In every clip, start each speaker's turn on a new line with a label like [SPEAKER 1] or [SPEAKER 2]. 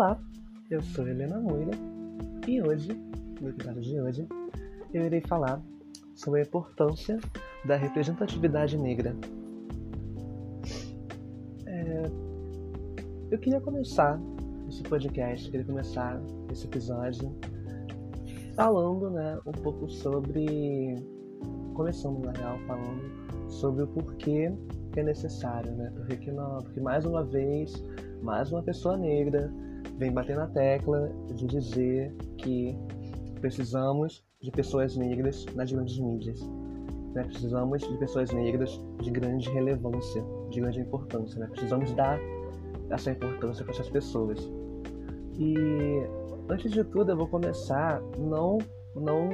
[SPEAKER 1] Olá, eu sou Helena Moira e hoje, no episódio de hoje, eu irei falar sobre a importância da representatividade negra. É... Eu queria começar esse podcast, queria começar esse episódio falando né, um pouco sobre. Começando na real, falando sobre o porquê que é necessário, né? Porque, que não, porque mais uma vez, mais uma pessoa negra vem bater na tecla de dizer que precisamos de pessoas negras nas grandes mídias. Né? Precisamos de pessoas negras de grande relevância, de grande importância. Né? Precisamos dar essa importância para essas pessoas. E antes de tudo, eu vou começar não não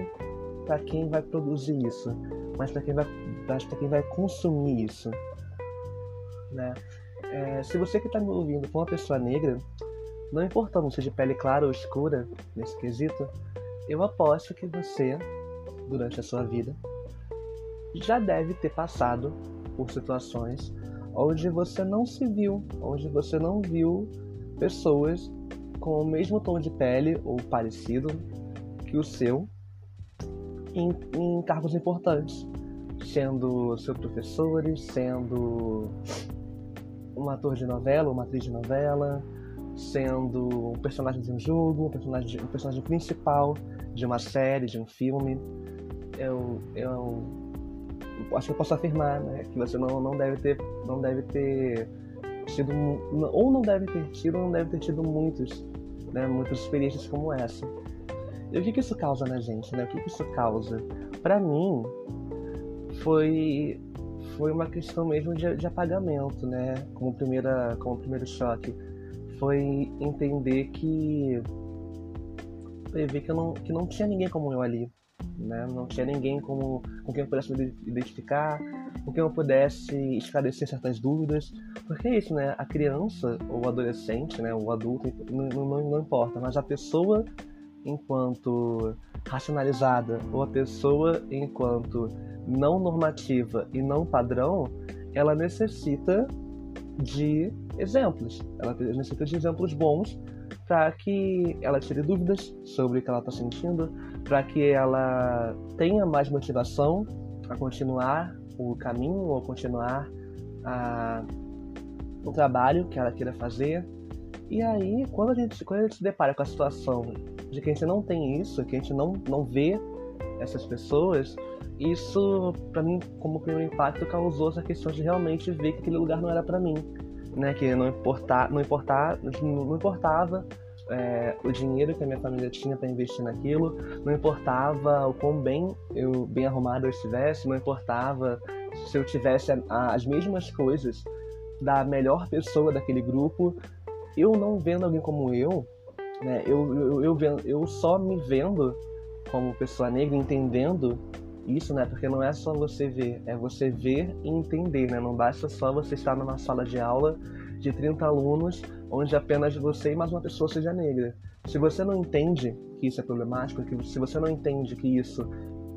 [SPEAKER 1] para quem vai produzir isso, mas para quem vai para quem vai consumir isso, né? É, se você que está me ouvindo for uma pessoa negra, não importando se de pele clara ou escura, nesse quesito, eu aposto que você, durante a sua vida, já deve ter passado por situações onde você não se viu, onde você não viu pessoas com o mesmo tom de pele ou parecido que o seu em, em cargos importantes, sendo seus professores, sendo um ator de novela, uma atriz de novela, sendo um personagem de um jogo, um personagem, um personagem principal de uma série, de um filme. Eu, eu, acho que eu posso afirmar né, que você não, não deve ter não deve ter tido ou não deve ter tido ou não deve ter tido muitos né, muitas experiências como essa. E o que, que isso causa na gente, né? O que, que isso causa? Para mim, foi foi uma questão mesmo de, de apagamento, né? Como primeira como primeiro choque foi entender que foi ver que, não, que não tinha ninguém como eu ali, né? Não tinha ninguém como, com quem eu pudesse me identificar, com quem eu pudesse esclarecer certas dúvidas, porque é isso, né? A criança ou o adolescente, né? O adulto, não, não, não importa, mas a pessoa enquanto racionalizada ou a pessoa enquanto não normativa e não padrão, ela necessita de exemplos. Ela necessita de exemplos bons para que ela tire dúvidas sobre o que ela está sentindo, para que ela tenha mais motivação a continuar o caminho ou continuar a, o trabalho que ela queira fazer. E aí, quando a gente, quando a gente se depara com a situação de que a gente não tem isso, que a gente não, não vê essas pessoas, isso, para mim, como primeiro impacto, causou essa questão de realmente ver que aquele lugar não era para mim, né? Que não importar, não não importava é, o dinheiro que a minha família tinha para investir naquilo, não importava o quão bem eu bem arrumado eu estivesse, não importava se eu tivesse as mesmas coisas da melhor pessoa daquele grupo, eu não vendo alguém como eu, né? Eu, eu, eu, eu, eu só me vendo como pessoa negra, entendendo isso, né? Porque não é só você ver, é você ver e entender, né? Não basta só você estar numa sala de aula de 30 alunos onde apenas você e mais uma pessoa seja negra. Se você não entende que isso é problemático, que se você não entende que isso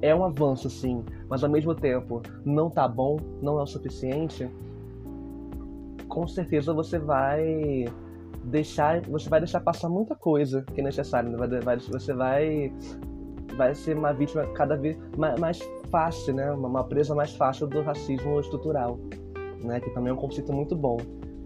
[SPEAKER 1] é um avanço sim, mas ao mesmo tempo não tá bom, não é o suficiente, com certeza você vai deixar, você vai deixar passar muita coisa que é necessário, né? você vai vai ser uma vítima cada vez mais fácil, né? Uma presa mais fácil do racismo estrutural, né? Que também é um conceito muito bom,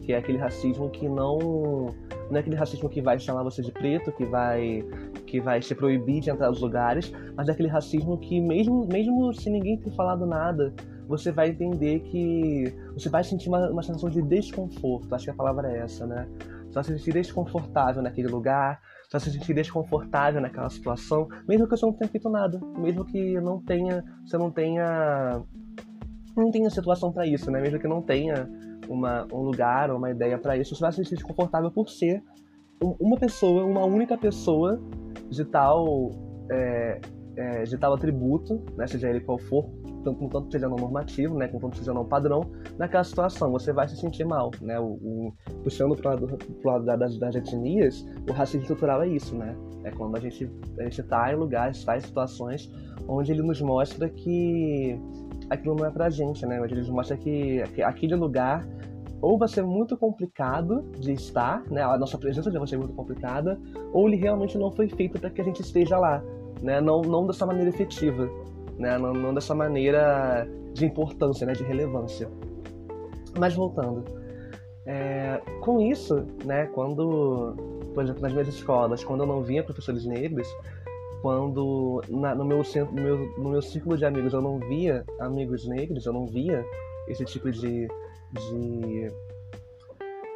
[SPEAKER 1] que é aquele racismo que não não é aquele racismo que vai chamar você de preto, que vai que vai te proibir de entrar nos lugares, mas é aquele racismo que mesmo mesmo se ninguém ter falado nada, você vai entender que você vai sentir uma, uma sensação de desconforto. Acho que a palavra é essa, né? Você vai se sentir desconfortável naquele lugar, já se sentir desconfortável naquela situação, mesmo que você não tenha feito nada, mesmo que não tenha, você não tenha não tenha situação para isso, né? Mesmo que não tenha uma, um lugar ou uma ideia para isso, você vai se sentir desconfortável por ser uma pessoa, uma única pessoa de tal é, é, de tal atributo, né? Seja ele qual for, tanto, contanto seja normativo, né, contanto seja não padrão, naquela situação você vai se sentir mal, né, o, o puxando para o lado das, das etnias, o racismo estrutural é isso, né, é quando a gente a está em lugares, está em situações onde ele nos mostra que aquilo não é pra gente, né, onde ele nos mostra que, que aquele lugar ou vai ser muito complicado de estar, né? A nossa presença já vai ser muito complicada, ou ele realmente não foi feito para que a gente esteja lá, né? Não, não dessa maneira efetiva, né? Não, não dessa maneira de importância, né? De relevância. Mas voltando, é, com isso, né? Quando, por exemplo, nas minhas escolas, quando eu não via professores negros, quando na, no, meu, no, meu, no meu círculo de amigos eu não via amigos negros, eu não via esse tipo de, de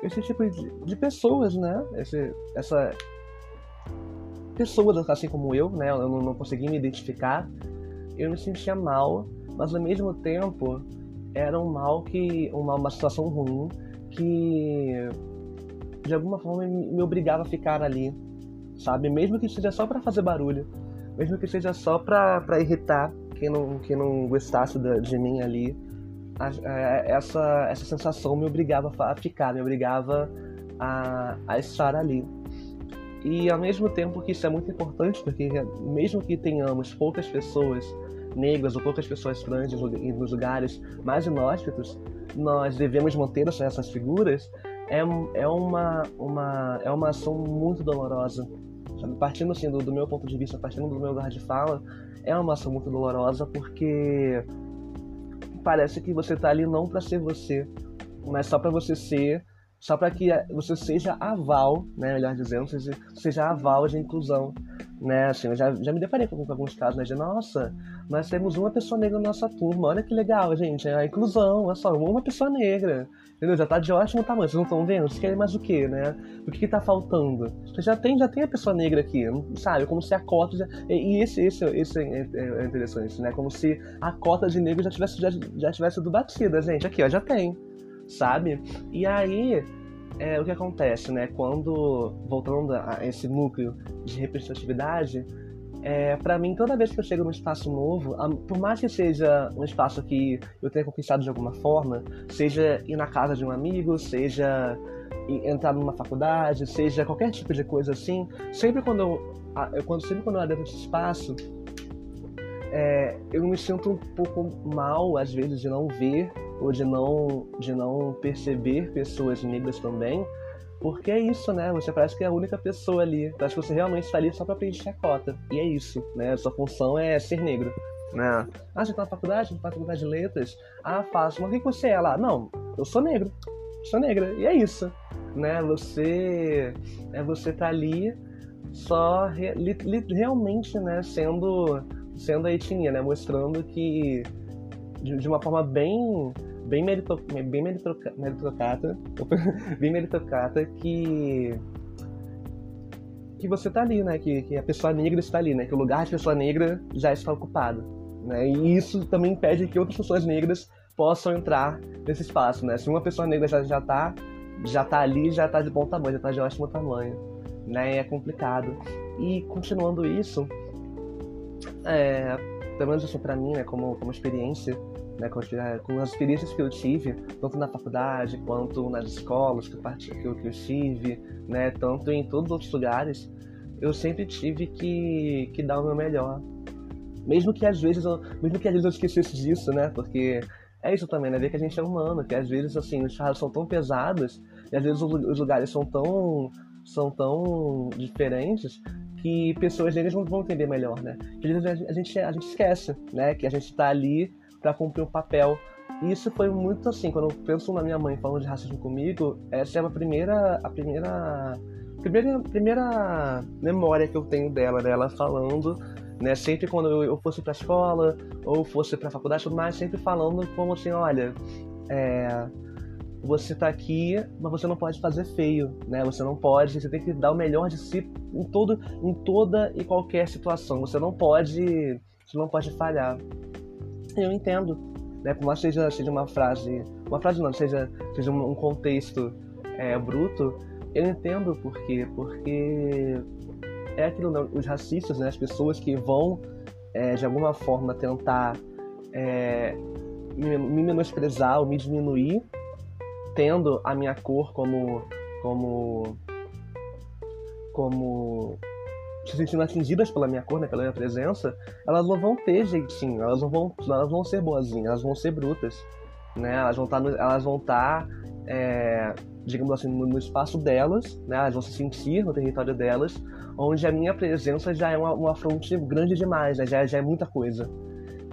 [SPEAKER 1] esse tipo de, de pessoas, né? Esse, essa pessoas assim como eu, né? Eu não, não consegui me identificar. Eu me sentia mal, mas ao mesmo tempo era um mal que uma, uma situação ruim que de alguma forma me, obrigava a ficar ali, sabe? Mesmo que seja só para fazer barulho, mesmo que seja só para irritar quem não, quem não gostasse de, de mim ali a, a, essa, essa sensação me obrigava a ficar, me obrigava a, a estar ali. E ao mesmo tempo que isso é muito importante, porque mesmo que tenhamos poucas pessoas negras ou poucas pessoas trans nos lugares mais inóspitos, nós devemos manter essas figuras, é, é, uma, uma, é uma ação muito dolorosa. Partindo assim, do, do meu ponto de vista, partindo do meu lugar de fala, é uma ação muito dolorosa porque parece que você tá ali não para ser você, mas só para você ser, só para que você seja aval, né, melhor dizendo, seja, seja aval de inclusão, né, assim, eu já, já me deparei com, com alguns casos, né, de, nossa, nós temos uma pessoa negra na nossa turma, olha que legal, gente, é a inclusão, olha só, uma pessoa negra, entendeu, já tá de ótimo tamanho, vocês não estão vendo, vocês querem mais o quê, né, o que que tá faltando? Você já tem, já tem a pessoa negra aqui, sabe, como se a cota, já... e esse, esse, esse é, é, é interessante, né, como se a cota de negros já tivesse, já, já tivesse sido batida, gente, aqui, ó, já tem, sabe, e aí é, o que acontece, né? Quando, voltando a esse núcleo de representatividade, é, para mim, toda vez que eu chego num espaço novo, por mais que seja um espaço que eu tenha conquistado de alguma forma, seja ir na casa de um amigo, seja entrar numa faculdade, seja qualquer tipo de coisa assim, sempre quando eu, quando, sempre quando eu adentro esse espaço, é, eu me sinto um pouco mal, às vezes, de não ver ou de não, de não perceber pessoas negras também, porque é isso, né? Você parece que é a única pessoa ali. Parece que você realmente está ali só para preencher a cota. E é isso, né? Sua função é ser negro. Né? Ah, você tá na faculdade? Na faculdade de letras? Ah, faço. Mas o que você é lá? Não, eu sou negro. Sou negra. E é isso. Né? Você. É você tá ali só re, li, li, realmente, né, sendo, sendo a etnia, né? Mostrando que de, de uma forma bem bem, merito, bem meritoca, meritocrata, bem meritocrata que que você tá ali, né? Que, que a pessoa negra está ali, né? Que o lugar de pessoa negra já está ocupado, né? E isso também impede que outras pessoas negras possam entrar nesse espaço, né? Se uma pessoa negra já já tá já tá ali, já tá de bom tamanho, já tá de ótimo tamanho, né? É complicado. E continuando isso, é, pelo menos assim para mim, né? Como como experiência né, com, as experiências que eu tive, tanto na faculdade quanto nas escolas que eu, que eu, que eu estive, né, tanto em todos os outros lugares, eu sempre tive que, que dar o meu melhor. Mesmo que às vezes eu, mesmo que às vezes eu esquecesse disso, né, porque é isso também, né, ver que a gente é humano, que às vezes assim, os charros são tão pesados e às vezes os lugares são tão são tão diferentes que pessoas negras não vão entender melhor, né? Que às vezes a gente, a gente esquece, né? Que a gente está ali para cumprir um papel. E isso foi muito assim, quando eu penso na minha mãe falando de racismo comigo, essa é a primeira a primeira primeira, primeira memória que eu tenho dela, dela falando, né, sempre quando eu, fosse para escola ou fosse para faculdade, tudo mais, sempre falando como assim, olha, é, você tá aqui, mas você não pode fazer feio, né? Você não pode, você tem que dar o melhor de si em todo, em toda e qualquer situação. Você não pode, você não pode falhar eu entendo. Né? Por mais que seja, seja uma frase. Uma frase não, seja, seja um contexto é, bruto, eu entendo por quê. Porque é aquilo, né? os racistas, né? as pessoas que vão é, de alguma forma tentar é, me, me menosprezar ou me diminuir, tendo a minha cor como como como se sentindo atingidas pela minha cor, né, pela minha presença, elas não vão ter jeitinho, elas não vão, elas vão ser boazinhas, elas vão ser brutas, né? Elas vão estar, tá elas vão estar, tá, é, digamos assim, no, espaço delas, né? Elas vão se sentir no território delas, onde a minha presença já é uma, uma fronte grande demais, né? já, já é muita coisa.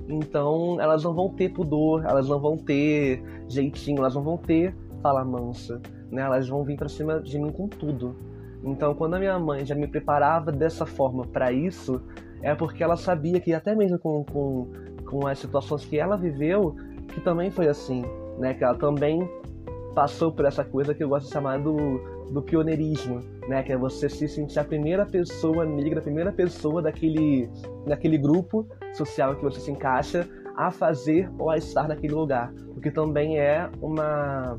[SPEAKER 1] Então, elas não vão ter pudor, elas não vão ter jeitinho, elas não vão ter fala mansa, né? Elas vão vir para cima de mim com tudo. Então, quando a minha mãe já me preparava dessa forma para isso, é porque ela sabia que até mesmo com, com, com as situações que ela viveu, que também foi assim, né? Que ela também passou por essa coisa que eu gosto de chamar do, do pioneirismo, né? Que é você se sentir a primeira pessoa negra, a primeira pessoa daquele, daquele grupo social que você se encaixa a fazer ou a estar naquele lugar. O que também é uma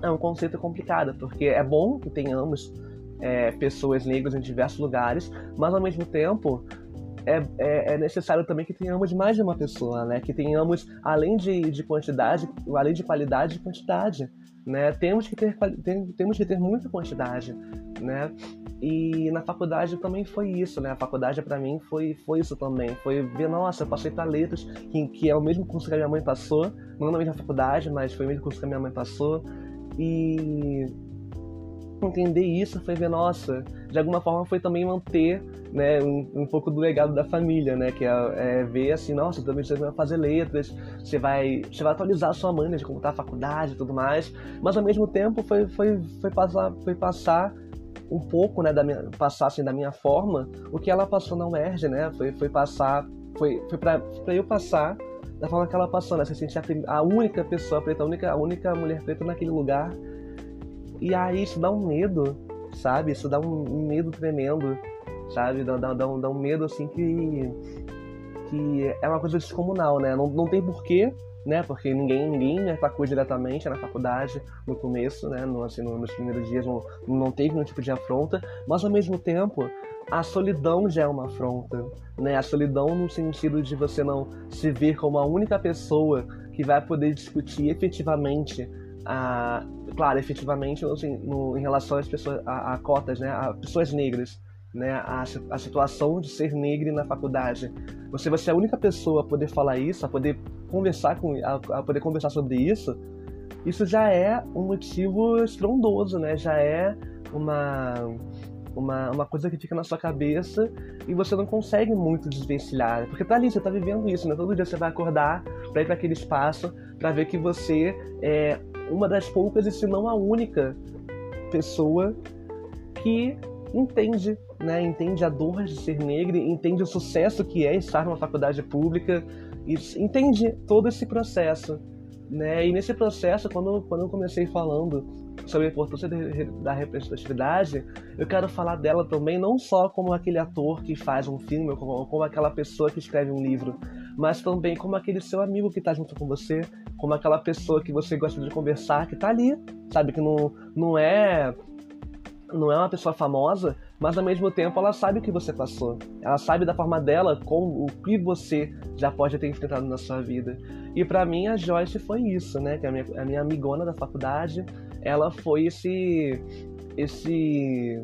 [SPEAKER 1] é um conceito complicado, porque é bom que tenhamos é, pessoas negras em diversos lugares, mas ao mesmo tempo é, é, é, necessário também que tenhamos mais de uma pessoa, né? Que tenhamos, além de, de quantidade, além de qualidade, quantidade, né? Temos que ter, tem, temos que ter muita quantidade, né? E na faculdade também foi isso, né? A faculdade para mim foi, foi isso também. Foi ver, nossa, eu passei para letras, que, que é o mesmo curso que a minha mãe passou, não na mesma faculdade, mas foi o mesmo curso que a minha mãe passou. E entender isso foi ver, nossa, de alguma forma foi também manter né, um, um pouco do legado da família, né? Que é, é ver assim, nossa, também você vai fazer letras, você vai, você vai atualizar a sua né, de como tá a faculdade e tudo mais, mas ao mesmo tempo foi, foi, foi, passar, foi passar um pouco, né, da minha, passar assim, da minha forma, o que ela passou na UERJ, né? Foi, foi passar, foi, foi para eu passar da forma que ela passou, né? Você sentir a, a única pessoa preta, a única, a única mulher preta naquele lugar e aí isso dá um medo, sabe? Isso dá um, medo tremendo, sabe? Dá, dá, dá, um, dá um medo assim que, que é uma coisa descomunal, né? Não, não tem porquê, né? Porque ninguém, ninguém me atacou diretamente na faculdade no começo, né? No, assim, no, nos primeiros dias não, não teve nenhum tipo de afronta, mas ao mesmo tempo a solidão já é uma afronta, né? A solidão no sentido de você não se ver como a única pessoa que vai poder discutir efetivamente a, claro, efetivamente, assim, no, em relação às pessoas, a, a, cotas, né, a pessoas negras, né, a, a situação de ser negra na faculdade. Você vai ser a única pessoa a poder falar isso, a poder conversar com, a, a poder conversar sobre isso. Isso já é um motivo estrondoso, né? Já é uma uma, uma coisa que fica na sua cabeça e você não consegue muito desvencilhar. Porque tá ali, você tá vivendo isso, né? Todo dia você vai acordar para ir para aquele espaço para ver que você é uma das poucas, e se não a única pessoa que entende, né? Entende a dor de ser negra, entende o sucesso que é estar numa faculdade pública, e entende todo esse processo, né? E nesse processo, quando, quando eu comecei falando sobre a importância da representatividade, eu quero falar dela também não só como aquele ator que faz um filme, ou como, como aquela pessoa que escreve um livro, mas também como aquele seu amigo que está junto com você, como aquela pessoa que você gosta de conversar, que está ali, sabe? Que não, não é não é uma pessoa famosa, mas ao mesmo tempo ela sabe o que você passou. Ela sabe da forma dela com o que você já pode ter enfrentado na sua vida. E para mim a Joyce foi isso, né? Que é a minha, a minha amigona da faculdade, ela foi esse esse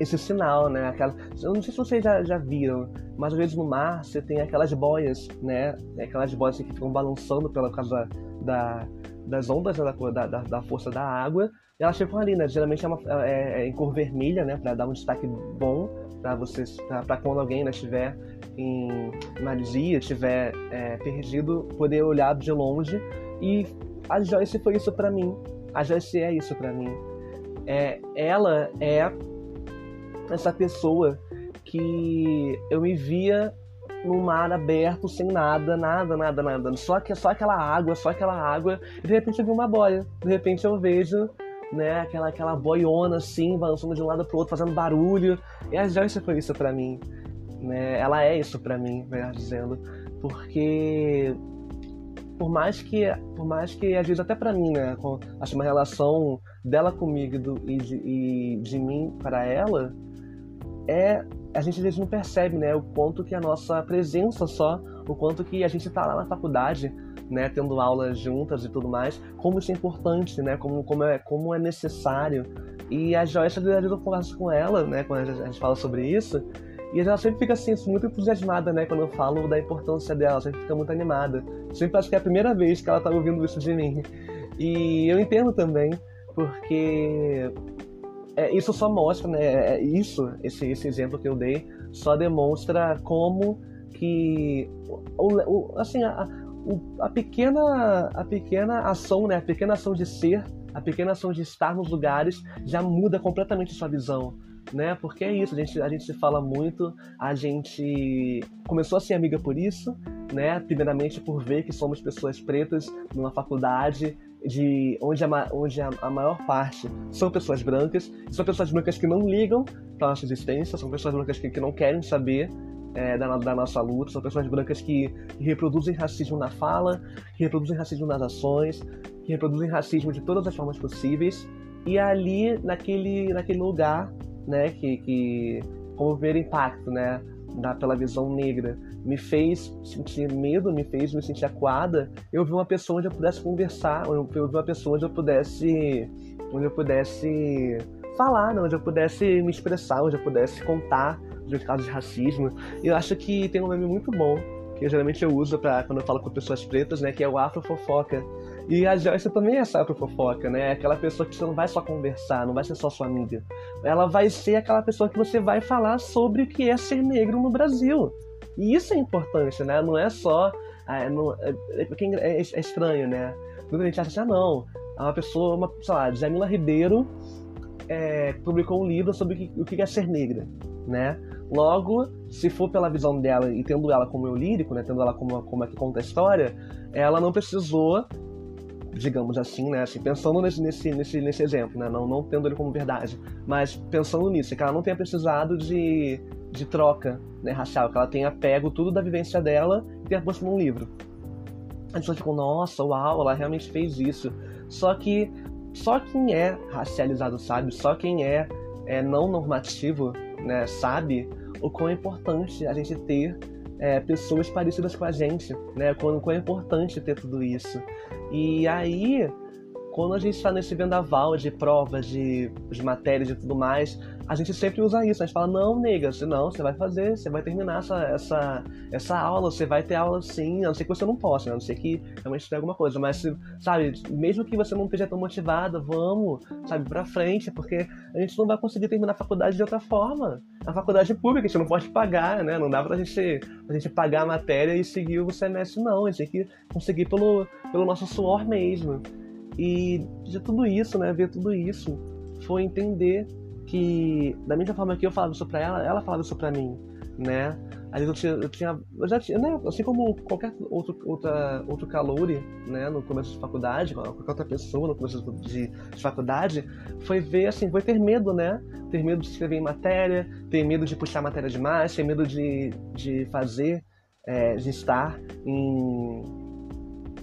[SPEAKER 1] esse sinal, né? Aquela, eu não sei se vocês já, já viram, mas às vezes no mar você tem aquelas boias, né? Aquelas boias que ficam balançando pela causa da, das ondas né? da, da, da, força da água. E elas ficam ali, né? Geralmente é, uma, é, é em cor vermelha, né? Para dar um destaque bom para vocês, para quando alguém ainda estiver em magia, estiver é, perdido, poder olhar de longe. E a Joyce foi isso para mim. A Joyce é isso para mim. É, ela é essa pessoa que eu me via no mar aberto, sem nada, nada, nada, nada. Só, que, só aquela água, só aquela água. E de repente eu vi uma boia. De repente eu vejo né, aquela, aquela boiona assim, balançando de um lado pro outro, fazendo barulho. E a Joyce foi isso para mim. Né? Ela é isso para mim, melhor dizendo. Porque por mais que por mais que às vezes até para mim né com, acho uma relação dela comigo do, e, de, e de mim para ela é a gente às vezes não percebe, né, o quanto que a nossa presença só, o quanto que a gente está lá na faculdade, né, tendo aulas juntas e tudo mais, como isso é importante, né, como, como, é, como é necessário. E a Joyce, às vezes eu converso com ela, né, quando a gente fala sobre isso, e ela sempre fica assim, muito entusiasmada, né, quando eu falo da importância dela, sempre fica muito animada. Sempre acho que é a primeira vez que ela tá ouvindo isso de mim. E eu entendo também, porque é, isso só mostra, né? É, é isso, esse, esse exemplo que eu dei, só demonstra como que, o, o, assim, a, a, pequena, a pequena ação, né? A pequena ação de ser, a pequena ação de estar nos lugares já muda completamente sua visão né? Porque é isso, a gente, a gente se fala muito, a gente começou a ser amiga por isso, né? Primeiramente por ver que somos pessoas pretas numa faculdade de onde, a, onde a, a maior parte são pessoas brancas, são pessoas brancas que não ligam para nossa existência, são pessoas brancas que, que não querem saber é, da, da, nossa luta, são pessoas brancas que, reproduzem racismo na fala, que reproduzem racismo nas ações, que reproduzem racismo de todas as formas possíveis. E ali, naquele, naquele lugar, né, que, que como primeiro impacto, né, da, pela visão negra, me fez sentir medo, me fez me sentir acuada, eu vi uma pessoa onde eu pudesse conversar, eu vi uma pessoa onde eu pudesse, onde eu pudesse falar, né, onde eu pudesse me expressar, onde eu pudesse contar dos casos de racismo. E eu acho que tem um nome muito bom que eu, geralmente eu uso para quando eu falo com pessoas pretas, né, que é o afrofofoca. E a Joyce também é essa afrofofoca, né? É aquela pessoa que você não vai só conversar, não vai ser só sua amiga. Ela vai ser aquela pessoa que você vai falar sobre o que é ser negro no Brasil. E isso é importante, né? Não é só. É, não, é, é, é, é estranho, né? Muita gente acha assim, ah, não. É uma pessoa, uma, sei lá, Jamila Ribeiro é, publicou um livro sobre o que, o que é ser negra, né? Logo, se for pela visão dela e tendo ela como eu lírico, né, tendo ela como, como é que conta a história, ela não precisou, digamos assim, né, assim, pensando nesse, nesse, nesse, nesse exemplo, né, não, não tendo ele como verdade, mas pensando nisso, que ela não tenha precisado de, de troca né, racial, que ela tenha pego tudo da vivência dela e tenha posto num livro. A pessoa ficou, nossa, uau, ela realmente fez isso. Só que só quem é racializado sabe, só quem é, é não normativo né, sabe o quão é importante a gente ter é, pessoas parecidas com a gente, né? Quão, quão é importante ter tudo isso. E aí, quando a gente está nesse vendaval de provas, de, de matérias e tudo mais, a gente sempre usa isso. A gente fala, não, nega, você não, você vai fazer, você vai terminar essa, essa, essa aula, você vai ter aula sim, a não ser que você não possa, né? a não ser que realmente tenha alguma coisa. Mas, sabe, mesmo que você não esteja tão motivada, vamos, sabe, pra frente, porque a gente não vai conseguir terminar a faculdade de outra forma. A faculdade pública, a gente não pode pagar, né? Não dá pra gente, pra gente pagar a matéria e seguir o semestre, não. A gente tem que conseguir pelo, pelo nosso suor mesmo. E de tudo isso, né, ver tudo isso, foi entender que, da mesma forma que eu falava isso pra ela, ela falava isso pra mim, né? Às vezes eu tinha, eu, já tinha, né? Assim como qualquer outro, outra, outro caloure, né? No começo de faculdade, qualquer outra pessoa no começo de, de faculdade, foi ver, assim, foi ter medo, né? Ter medo de escrever em matéria, ter medo de puxar matéria demais, ter medo de, de fazer, é, de estar em,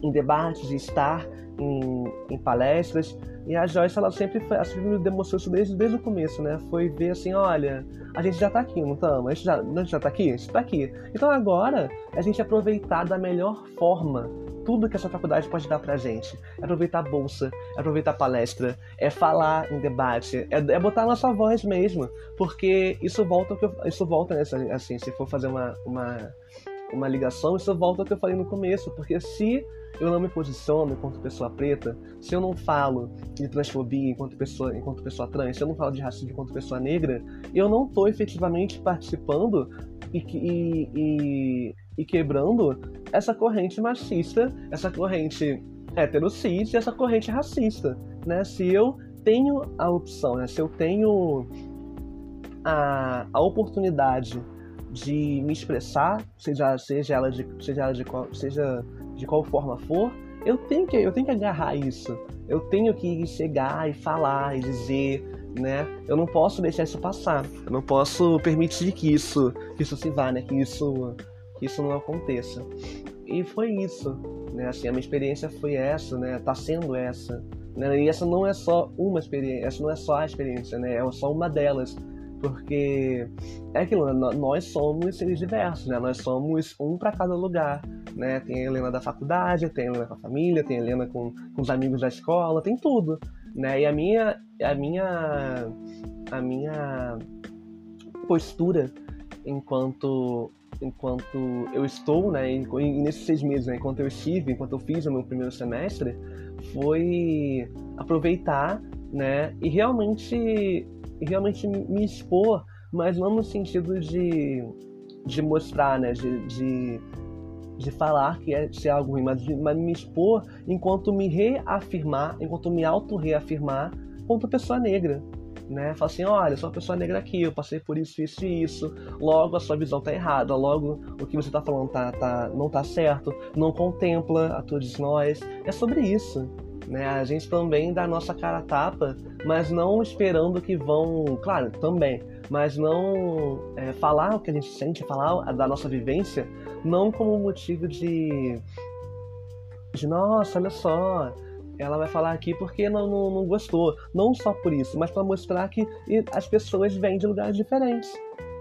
[SPEAKER 1] em debates, de estar em, em palestras. E a Joyce, ela sempre, ela sempre me demonstrou isso desde, desde o começo, né? Foi ver assim, olha, a gente já tá aqui, não estamos? A gente já, a gente já tá aqui? A gente tá aqui. Então agora, a gente aproveitar da melhor forma tudo que essa faculdade pode dar pra gente. É aproveitar a bolsa, é aproveitar a palestra, é falar em debate, é, é botar a nossa voz mesmo. Porque isso volta, isso volta, né, assim, se for fazer uma, uma, uma ligação, isso volta ao que eu falei no começo. Porque se eu não me posiciono enquanto pessoa preta, se eu não falo de transfobia enquanto pessoa, enquanto pessoa trans, se eu não falo de racismo enquanto pessoa negra, eu não estou efetivamente participando e, e, e, e, quebrando essa corrente machista, essa corrente heterocis e essa corrente racista, né? Se eu tenho a opção, né? Se eu tenho a, a oportunidade de me expressar, seja, seja ela de, seja ela de seja de qual forma for, eu tenho que eu tenho que agarrar isso. Eu tenho que chegar e falar e dizer, né? Eu não posso deixar isso passar. Eu não posso permitir que isso que isso se vá, né? Que isso que isso não aconteça. E foi isso, né? Assim, a minha experiência foi essa, né? Tá sendo essa. Né? E essa não é só uma experiência, essa não é só a experiência, né? É só uma delas porque é aquilo, né? nós somos seres diversos, né? Nós somos um para cada lugar, né? Tem a Helena da faculdade, tem a Helena com a família, tem a Helena com, com os amigos da escola, tem tudo, né? E a minha, a minha, a minha postura enquanto enquanto eu estou, né, nesses seis meses, né, enquanto eu estive, enquanto eu fiz o meu primeiro semestre, foi aproveitar, né, e realmente, realmente me expor, mas não no sentido de, de mostrar, né, de, de, de falar que é ser algo ruim, mas, mas me expor enquanto me reafirmar, enquanto me auto-reafirmar quanto pessoa negra, né? Fala assim, olha, sou uma pessoa negra aqui, eu passei por isso, isso e isso, logo a sua visão tá errada, logo o que você tá falando tá, tá, não tá certo, não contempla a todos nós. É sobre isso. Né? A gente também dá nossa cara tapa, mas não esperando que vão, claro, também, mas não é, falar o que a gente sente, falar da nossa vivência, não como motivo de, de nossa, olha só, ela vai falar aqui porque não, não, não gostou. Não só por isso, mas para mostrar que as pessoas vêm de lugares diferentes.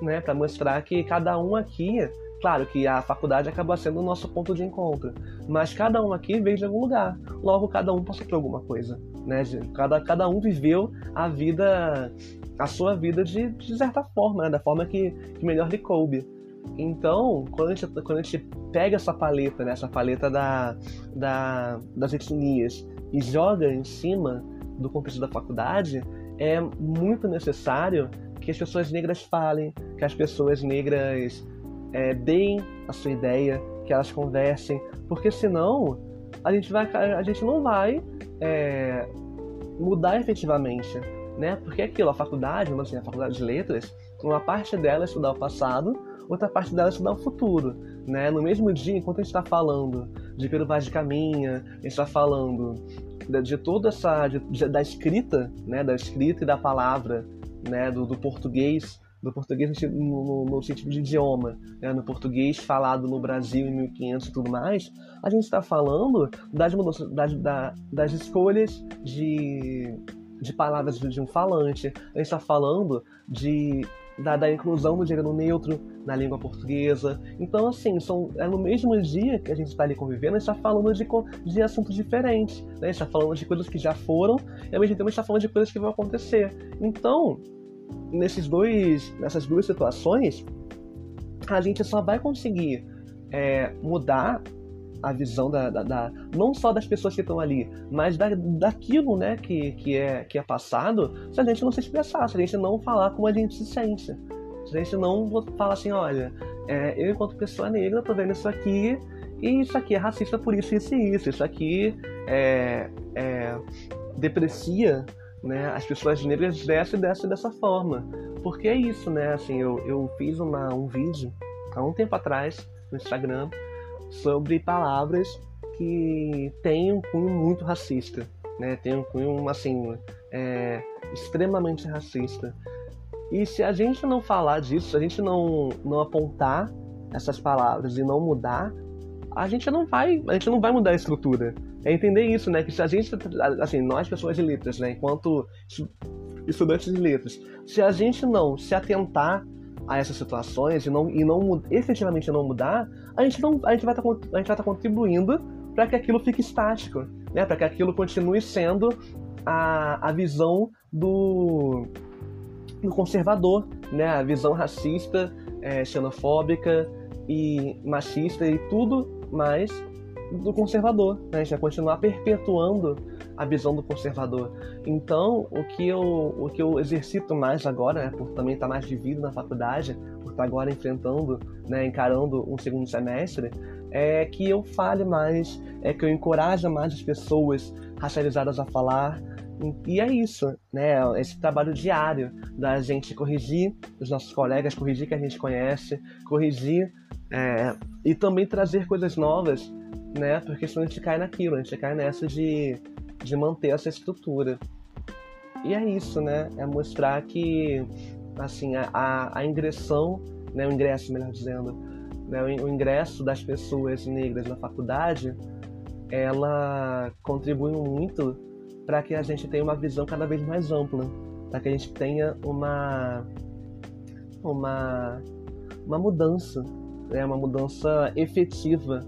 [SPEAKER 1] Né? Para mostrar que cada um aqui. Claro que a faculdade acaba sendo o nosso ponto de encontro, mas cada um aqui veio de algum lugar. Logo, cada um passou por alguma coisa. Né? Cada, cada um viveu a vida, a sua vida de, de certa forma, né? da forma que, que melhor lhe coube. Então, quando a gente, quando a gente pega essa paleta, né, essa paleta da, da, das etnias, e joga em cima do contexto da faculdade, é muito necessário que as pessoas negras falem, que as pessoas negras é, deem a sua ideia, que elas conversem, porque senão a gente, vai, a gente não vai é, mudar efetivamente, né? Porque é aquilo, a faculdade, assim, a faculdade de letras, uma parte dela é estudar o passado, outra parte dela é estudar o futuro, né? No mesmo dia, enquanto a gente está falando de Pedro Vaz de Caminha, a gente está falando de, de, toda essa de, de, da escrita, né? Da escrita e da palavra, né? Do, do português, do português no, no, sentido de idioma, né? no português falado no Brasil em 1500 e tudo mais, a gente está falando das, das, das escolhas de, de palavras de um falante, a gente está falando de da, da inclusão do gênero neutro na língua portuguesa. Então, assim, são, é no mesmo dia que a gente está ali convivendo, a gente está falando de, de assuntos diferentes. Né? A gente está falando de coisas que já foram e ao mesmo tempo a gente está falando de coisas que vão acontecer. Então, nesses dois, nessas duas situações, a gente só vai conseguir é, mudar a visão da, da, da, não só das pessoas que estão ali, mas da, daquilo né, que, que, é, que é passado, se a gente não se expressar, se a gente não falar como a gente se sente. Se a gente não falar assim, olha, é, eu enquanto pessoa negra tô vendo isso aqui e isso aqui é racista por isso, isso e isso. Isso aqui é, é, deprecia né, as pessoas negras dessa e dessa forma. Porque é isso, né? Assim, eu, eu fiz uma, um vídeo há um tempo atrás no Instagram sobre palavras que têm um cunho muito racista, né? Tem um cunho assim é, extremamente racista. E se a gente não falar disso, se a gente não não apontar essas palavras e não mudar, a gente não vai, a gente não vai mudar a estrutura. É entender isso, né? Que se a gente, assim, nós pessoas de letras, né? Enquanto estudantes de letras, se a gente não se atentar a essas situações e não, e não efetivamente não mudar, a gente, não, a gente vai tá estar tá contribuindo para que aquilo fique estático, né? para que aquilo continue sendo a, a visão do, do conservador, né? a visão racista, é, xenofóbica e machista e tudo mais do conservador. Né? A gente vai continuar perpetuando a visão do conservador. Então, o que eu, o que eu exercito mais agora, né, por também estar mais vivido na faculdade, por estar agora enfrentando, né, encarando um segundo semestre, é que eu fale mais, é que eu encoraje mais as pessoas racializadas a falar. E é isso, né? Esse trabalho diário da gente corrigir os nossos colegas, corrigir que a gente conhece, corrigir é, e também trazer coisas novas, né? Porque senão a gente cai naquilo, a gente cai nessa de de manter essa estrutura. E é isso, né? É mostrar que assim a, a ingressão, né, o ingresso, melhor dizendo, né, o ingresso das pessoas negras na faculdade, ela contribui muito para que a gente tenha uma visão cada vez mais ampla, para que a gente tenha uma uma uma mudança, né, uma mudança efetiva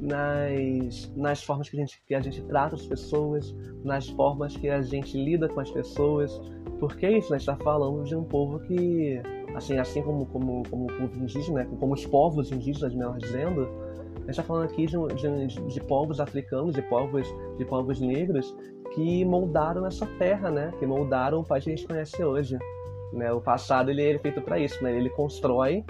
[SPEAKER 1] nas, nas formas que a, gente, que a gente trata as pessoas, nas formas que a gente lida com as pessoas, porque é isso, nós está falando de um povo que assim, assim como, como, como o povo indígena, né? como os povos indígenas, melhor dizendo, a gente está falando aqui de, de, de, povos africanos, de povos, de povos negros que moldaram essa terra, né? Que moldaram o país que a gente conhece hoje. Né? O passado ele é feito para isso, né? Ele constrói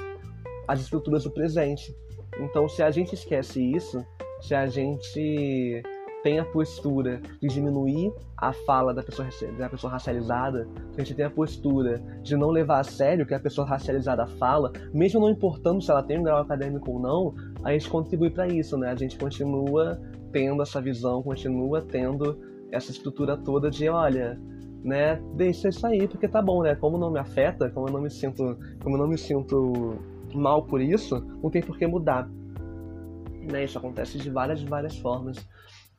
[SPEAKER 1] as estruturas do presente. Então, se a gente esquece isso, se a gente tem a postura de diminuir a fala da pessoa, da pessoa racializada, se a gente tem a postura de não levar a sério o que a pessoa racializada fala, mesmo não importando se ela tem um grau acadêmico ou não, a gente contribui para isso, né? A gente continua tendo essa visão, continua tendo essa estrutura toda de, olha, né, deixa isso aí, porque tá bom, né? Como não me afeta, como eu não me sinto, como eu não me sinto mal por isso, não tem por que mudar. Né? Isso acontece de várias, várias formas.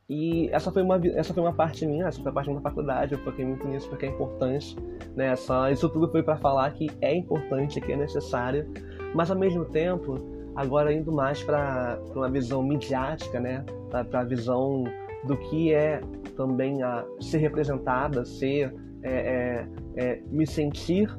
[SPEAKER 1] E essa foi uma, essa foi uma parte minha, essa foi a parte da faculdade, eu foquei muito nisso porque é importante. Né? Isso tudo foi para falar que é importante, que é necessário, mas ao mesmo tempo, agora indo mais para uma visão midiática, né? para a visão do que é também a ser representada, ser, é, é, é, me sentir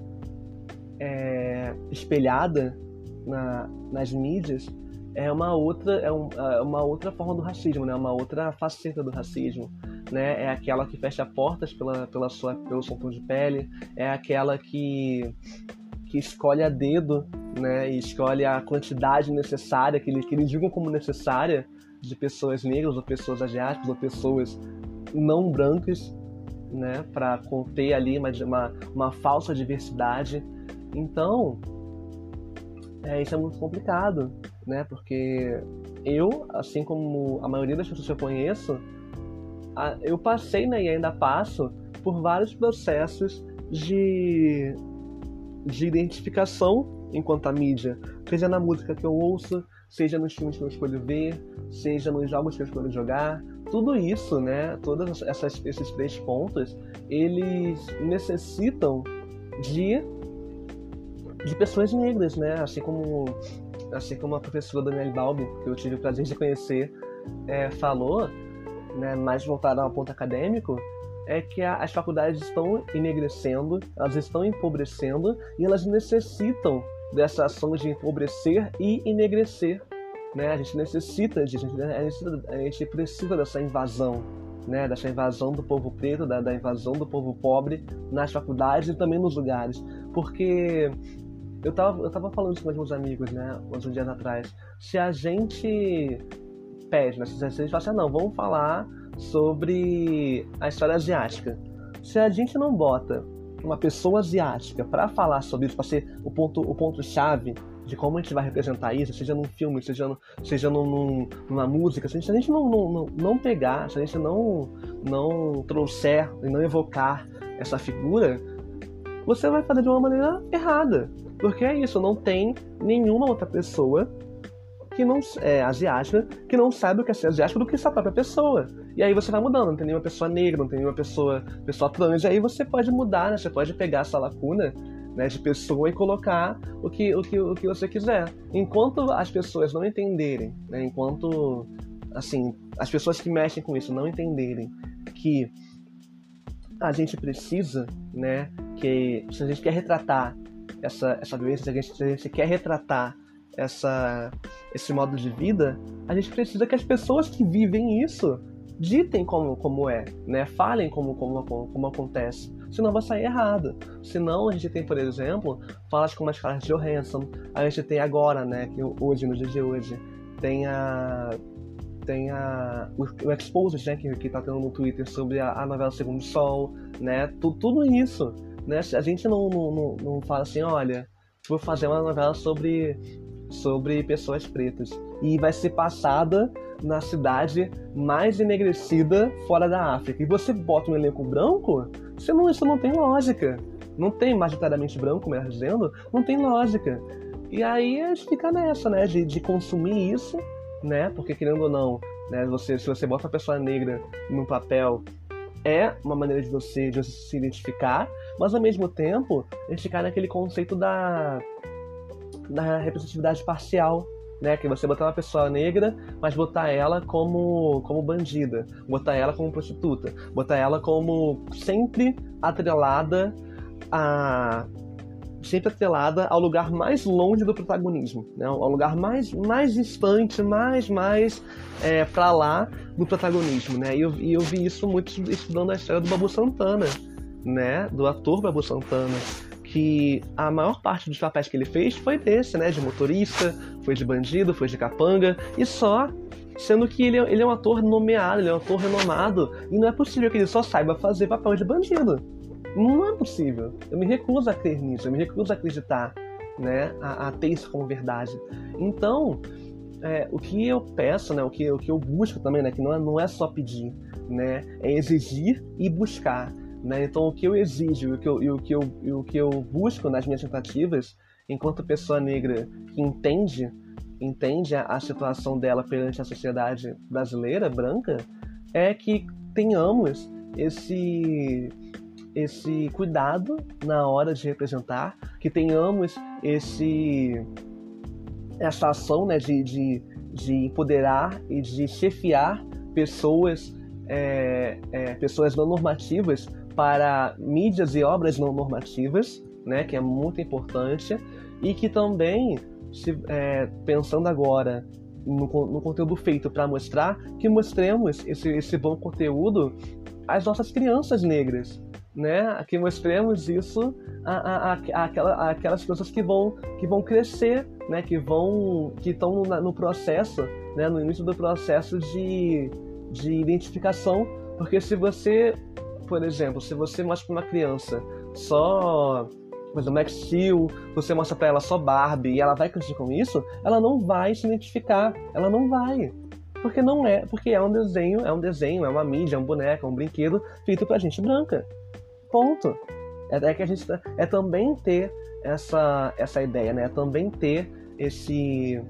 [SPEAKER 1] é, espelhada na, nas mídias, é uma outra é, um, é uma outra forma do racismo, né? Uma outra faceta do racismo, né? É aquela que fecha portas pela, pela sua pelo seu tom de pele, é aquela que que escolhe a dedo, né? E escolhe a quantidade necessária que eles que eles julgam como necessária de pessoas negras ou pessoas asiáticas ou pessoas não brancas, né? Para conter ali uma, uma uma falsa diversidade. Então, é, isso é muito complicado, né? Porque eu, assim como a maioria das pessoas que eu conheço, eu passei né, e ainda passo por vários processos de, de identificação enquanto a mídia, seja na música que eu ouço, seja nos filmes que eu escolho ver, seja nos jogos que eu escolho jogar, tudo isso, né? Todos essas, esses três pontos, eles necessitam de de pessoas negras, né? Assim como, assim como a professora Daniela Balbi, que eu tive o prazer de conhecer, é, falou, né, mais voltada ao ponto acadêmico, é que a, as faculdades estão enegrecendo, elas estão empobrecendo e elas necessitam dessa ação de empobrecer e enegrecer. Né? A gente necessita disso, a a gente precisa dessa invasão, né? dessa invasão do povo preto, da, da invasão do povo pobre nas faculdades e também nos lugares. Porque eu tava, eu tava falando isso com meus amigos, né, uns dias atrás. Se a gente pede, né, se a gente fala assim, ah, não, vamos falar sobre a história asiática. Se a gente não bota uma pessoa asiática para falar sobre isso, para ser o ponto, o ponto chave de como a gente vai representar isso, seja num filme, seja, no, seja num, numa música, se a gente não, não, não, não pegar, se a gente não, não trouxer e não evocar essa figura, você vai fazer de uma maneira errada. Porque é isso, não tem nenhuma outra pessoa que não é asiática que não sabe o que é ser asiático do que essa própria pessoa. E aí você vai mudando, não tem nenhuma pessoa negra, não tem nenhuma pessoa, pessoa trans, e aí você pode mudar, né? Você pode pegar essa lacuna né, de pessoa e colocar o que, o, que, o que você quiser. Enquanto as pessoas não entenderem, né, enquanto assim, as pessoas que mexem com isso não entenderem que a gente precisa, né, que se a gente quer retratar essa, essa doença, se a, gente, se a gente quer retratar essa, esse modo de vida, a gente precisa que as pessoas que vivem isso ditem como, como é, né? Falem como, como, como acontece. Senão vai sair errado. Senão a gente tem, por exemplo, falas como as Scarlett Johansson. A gente tem agora, né? Que hoje, no dia de hoje, tem a tem a, o, o Exposed, né, que, que tá tendo no Twitter sobre a, a novela Segundo Sol, né, tudo, tudo isso né? A gente não, não, não fala assim, olha, vou fazer uma novela sobre, sobre pessoas pretas. E vai ser passada na cidade mais enegrecida fora da África. E você bota um elenco branco, você não, isso não tem lógica. Não tem majoritariamente branco, melhor dizendo, não tem lógica. E aí a gente fica nessa, né? De, de consumir isso, né? Porque querendo ou não, né? Você, se você bota uma pessoa negra no papel, é uma maneira de você, de você se identificar, mas ao mesmo tempo, gente cai naquele conceito da, da representatividade parcial, né? Que você botar uma pessoa negra, mas botar ela como, como bandida, botar ela como prostituta, botar ela como sempre atrelada a sempre atrelada ao lugar mais longe do protagonismo, né? ao lugar mais, mais distante, mais, mais é, para lá do protagonismo. Né? E eu, e eu vi isso muito estudando a história do Babu Santana, né? do ator Babu Santana, que a maior parte dos papéis que ele fez foi desse, né? de motorista, foi de bandido, foi de capanga, e só Sendo que ele é, ele é um ator nomeado, ele é um ator renomado, e não é possível que ele só saiba fazer papel de bandido. Não é possível. Eu me recuso a crer nisso, eu me recuso a acreditar, né, a, a ter isso como verdade. Então, é, o que eu peço, né, o que, o que eu busco também, né, que não é, não é só pedir, né, é exigir e buscar. Né? Então, o que eu exijo e o que eu, e o que eu, o que eu busco nas minhas tentativas, enquanto pessoa negra que entende, entende a, a situação dela perante a sociedade brasileira, branca, é que tenhamos esse esse cuidado na hora de representar, que tenhamos esse essa ação né, de, de, de empoderar e de chefiar pessoas, é, é, pessoas não normativas para mídias e obras não normativas, né, que é muito importante, e que também, se, é, pensando agora no, no conteúdo feito para mostrar, que mostremos esse, esse bom conteúdo às nossas crianças negras, né? Que mostremos isso a, a, a, aquela, aquelas pessoas que vão, que vão crescer, né? Que vão, que estão no, no, processo, né? No início do processo de, de identificação, porque se você, por exemplo, se você mostra para uma criança só por exemplo, Max Steel, você mostra para ela só Barbie e ela vai crescer com isso, ela não vai se identificar, ela não vai. Porque não é, porque é um desenho, é um desenho, é uma mídia, é um boneco, é um brinquedo feito pra gente branca. Ponto. É, é que a gente é também ter essa essa ideia, né? É também ter esse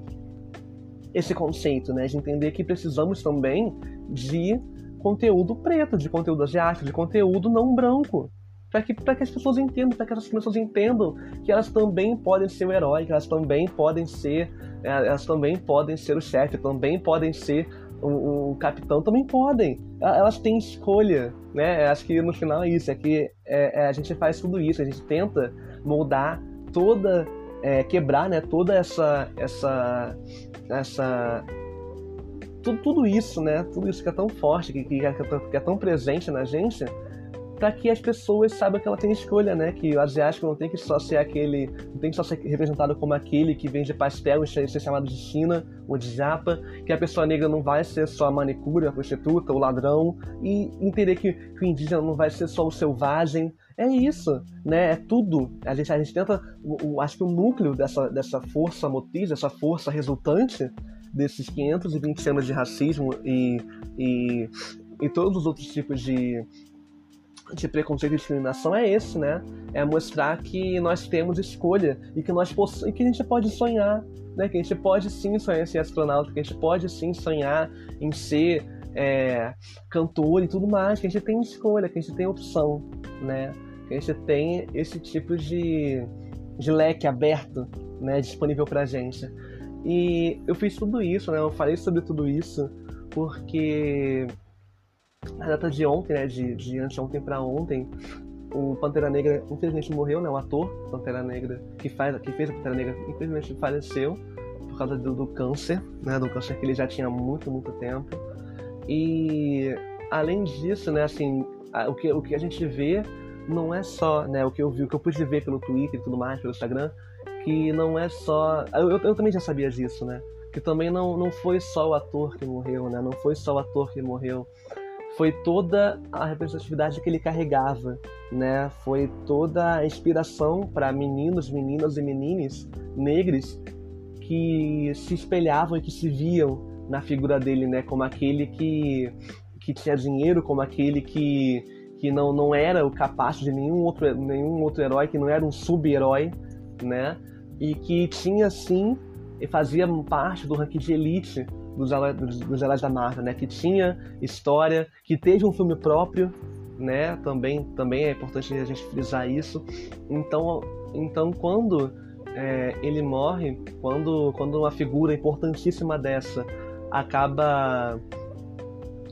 [SPEAKER 1] esse conceito, né? De entender que precisamos também de conteúdo preto, de conteúdo asiático, de conteúdo não branco. Para que, que as pessoas entendam, para que as pessoas entendam que elas também podem ser o herói, que elas também podem ser, é, elas também podem ser o chefe, também podem ser o, o, capitão também podem. Elas têm escolha, né? Acho que no final é isso, é que é, é, a gente faz tudo isso, a gente tenta moldar toda, é, quebrar, né? Toda essa, essa, essa tudo, tudo isso, né? Tudo isso que é tão forte, que, que, é, que é tão presente na gente, para que as pessoas saibam que ela tem escolha, né? Que o asiático não tem que só ser aquele, não tem que só ser representado como aquele que vende pastel e ser chamado de China ou de Japa, que a pessoa negra não vai ser só a manicure, a prostituta, o ladrão, e entender que, que o indígena não vai ser só o selvagem. É isso, né? É tudo. A gente, a gente tenta, o, o, acho que o núcleo dessa, dessa força motriz, dessa força resultante desses 520 anos de racismo e, e, e todos os outros tipos de, de preconceito e discriminação é esse, né? É mostrar que nós temos escolha e que nós e que a gente pode sonhar, né? Que a gente pode sim sonhar em ser astronauta, que a gente pode sim sonhar em ser é, cantor e tudo mais, que a gente tem escolha, que a gente tem opção, né? Que a gente tem esse tipo de, de leque aberto, né? Disponível pra gente. E eu fiz tudo isso, né? Eu falei sobre tudo isso porque na data de ontem, né, de, de anteontem para ontem, o Pantera Negra infelizmente morreu, né, o ator Pantera Negra que faz, que fez a Pantera Negra infelizmente faleceu por causa do, do câncer, né, do câncer que ele já tinha muito muito tempo. E além disso, né, assim, a, o que o que a gente vê não é só, né, o que eu vi, o que eu pude ver pelo Twitter e tudo mais, pelo Instagram, que não é só, eu, eu, também já sabia disso, né, que também não, não foi só o ator que morreu, né, não foi só o ator que morreu foi toda a representatividade que ele carregava, né? Foi toda a inspiração para meninos, meninas e menines negros que se espelhavam e que se viam na figura dele, né? Como aquele que, que tinha dinheiro, como aquele que, que não, não era o capaz de nenhum outro, nenhum outro herói, que não era um sub-herói, né? E que tinha, sim, e fazia parte do ranking de elite dos, dos, heróis da Marvel, né? Que tinha história, que teve um filme próprio, né? Também, também é importante a gente frisar isso. Então, então quando é, ele morre, quando, quando uma figura importantíssima dessa acaba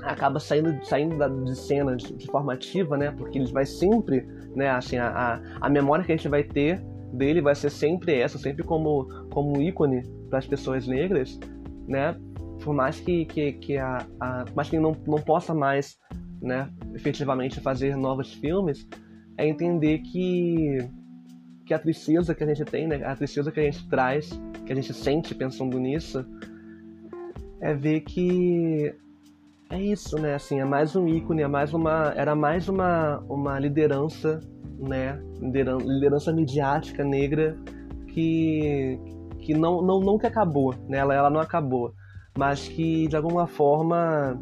[SPEAKER 1] acaba saindo, saindo da, de cena de, de, forma ativa, né? Porque ele vai sempre, né? Assim, a, a, a memória que a gente vai ter dele vai ser sempre essa, sempre como, como ícone para as pessoas negras, né? Por mais que, que, que a, a mais que não, não possa mais, né, efetivamente fazer novos filmes, é entender que que a tristeza que a gente tem, né, a tristeza que a gente traz, que a gente sente pensando nisso, é ver que é isso, né? Assim, é mais um ícone, é mais uma, era mais uma, uma liderança, né? Liderança, midiática negra que, que não, não nunca acabou, né? Ela, ela não acabou, mas que de alguma forma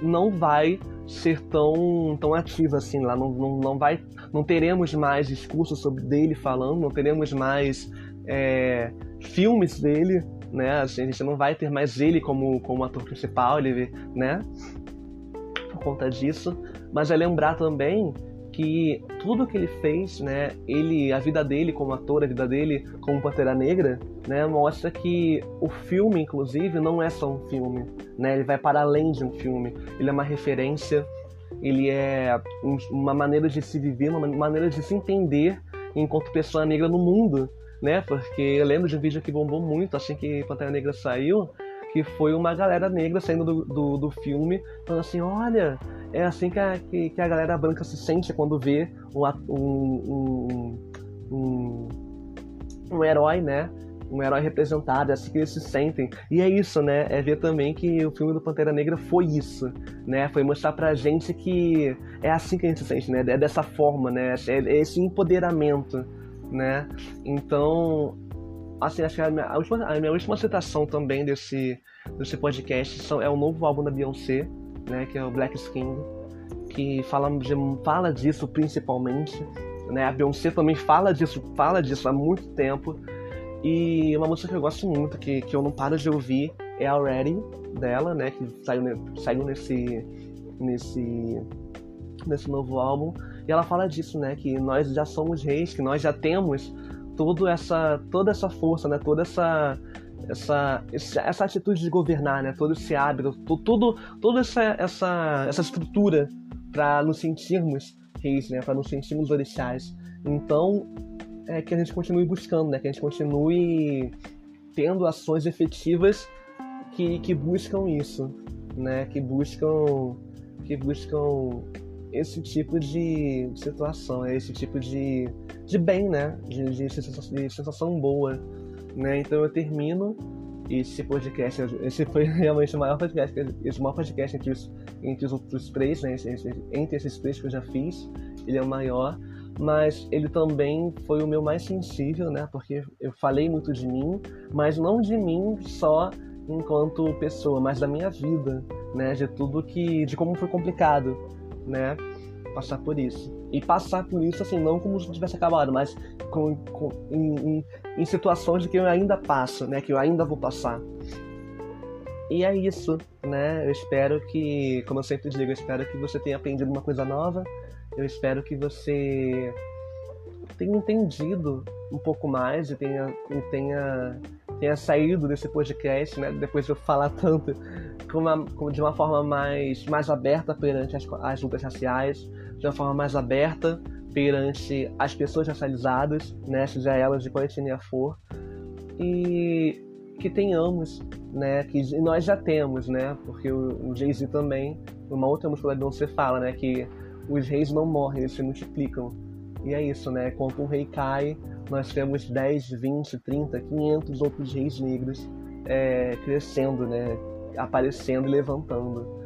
[SPEAKER 1] não vai ser tão, tão ativa assim lá, não, não, não vai, não teremos mais discursos sobre dele falando, não teremos mais é, filmes dele né? A gente não vai ter mais ele como, como ator principal, ele, né? Por conta disso. Mas é lembrar também que tudo que ele fez, né, ele, a vida dele como ator, a vida dele como Pantera Negra, né, mostra que o filme, inclusive, não é só um filme, né, ele vai para além de um filme, ele é uma referência, ele é uma maneira de se viver, uma maneira de se entender enquanto pessoa negra no mundo, né? Porque eu lembro de um vídeo que bombou muito assim que Pantera Negra saiu, que foi uma galera negra saindo do, do, do filme, falando assim, olha, é assim que a, que, que, a galera branca se sente quando vê um, um, um, um herói, né? Um herói representado, é assim que eles se sentem. E é isso, né? É ver também que o filme do Pantera Negra foi isso, né? Foi mostrar pra gente que é assim que a gente se sente, né? É dessa forma, né? É esse empoderamento né? Então, assim, acho que a minha, a última, a minha última citação também desse, desse podcast são, é o novo álbum da Beyoncé, né? Que é o Black Skin, que fala, fala disso principalmente, né? A Beyoncé também fala disso, fala disso há muito tempo. E uma música que eu gosto muito, que, que eu não paro de ouvir, é a Ready dela, né? Que saiu, saiu nesse, nesse, nesse novo álbum. E ela fala disso, né? Que nós já somos reis, que nós já temos toda essa, toda essa força, né? Toda essa, essa, essa atitude de governar, né? Todo esse hábito, tudo, toda essa, essa, essa estrutura para nos sentirmos reis, né? Para nos sentirmos orixás. Então, é que a gente continue buscando, né? Que a gente continue tendo ações efetivas que, que buscam isso, né? Que buscam que buscam esse tipo de situação, esse tipo de, de bem, né? De, de, sensação, de sensação boa, né? Então eu termino esse podcast, esse foi realmente o maior podcast, esse maior podcast entre os, entre os outros três, né? Entre esses três que eu já fiz, ele é o maior, mas ele também foi o meu mais sensível, né? Porque eu falei muito de mim, mas não de mim só enquanto pessoa, mas da minha vida, né? De tudo que, de como foi complicado né? Passar por isso. E passar por isso, assim, não como se tivesse acabado, mas com, com em, em, em, situações que eu ainda passo, né? Que eu ainda vou passar. E é isso, né? Eu espero que, como eu sempre digo, eu espero que você tenha aprendido uma coisa nova. Eu espero que você tenha entendido um pouco mais e tenha, tenha, tenha saído desse podcast, né? Depois de eu falar tanto uma, de uma forma mais, mais aberta perante as, as lutas raciais, de uma forma mais aberta perante as pessoas racializadas, né, seja elas de qual etnia for, e que tenhamos, né, que nós já temos, né, porque o, Jay-Z também, uma outra música da Beyoncé fala, né, que os reis não morrem, eles se multiplicam. E é isso, né, quando um rei cai, nós temos 10, 20, 30, 500 outros reis negros é, crescendo, né, aparecendo e levantando.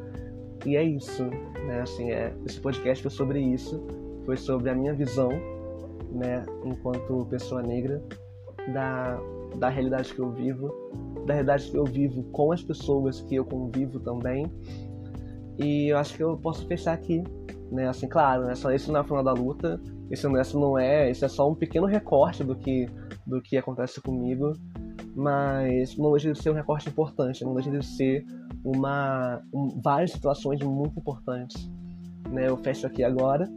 [SPEAKER 1] E é isso, né? Assim, é, esse podcast foi sobre isso, foi sobre a minha visão, né, enquanto pessoa negra, da, da realidade que eu vivo, da realidade que eu vivo com as pessoas que eu convivo também. E eu acho que eu posso fechar aqui, né? Assim, claro, né? Só esse não é final da luta, esse, esse não é, esse é só um pequeno recorte do que do que acontece comigo mas não deixa de ser um recorte importante, não deixa de ser uma um, várias situações muito importantes. Né? Eu fecho aqui agora,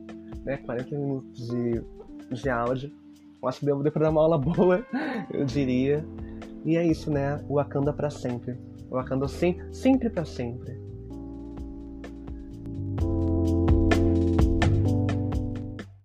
[SPEAKER 1] né? 40 minutos de, de áudio. Eu acho que devo depois dar uma aula boa, eu diria. E é isso, né? O Wakanda para sempre. O Wakanda sem, sempre para sempre.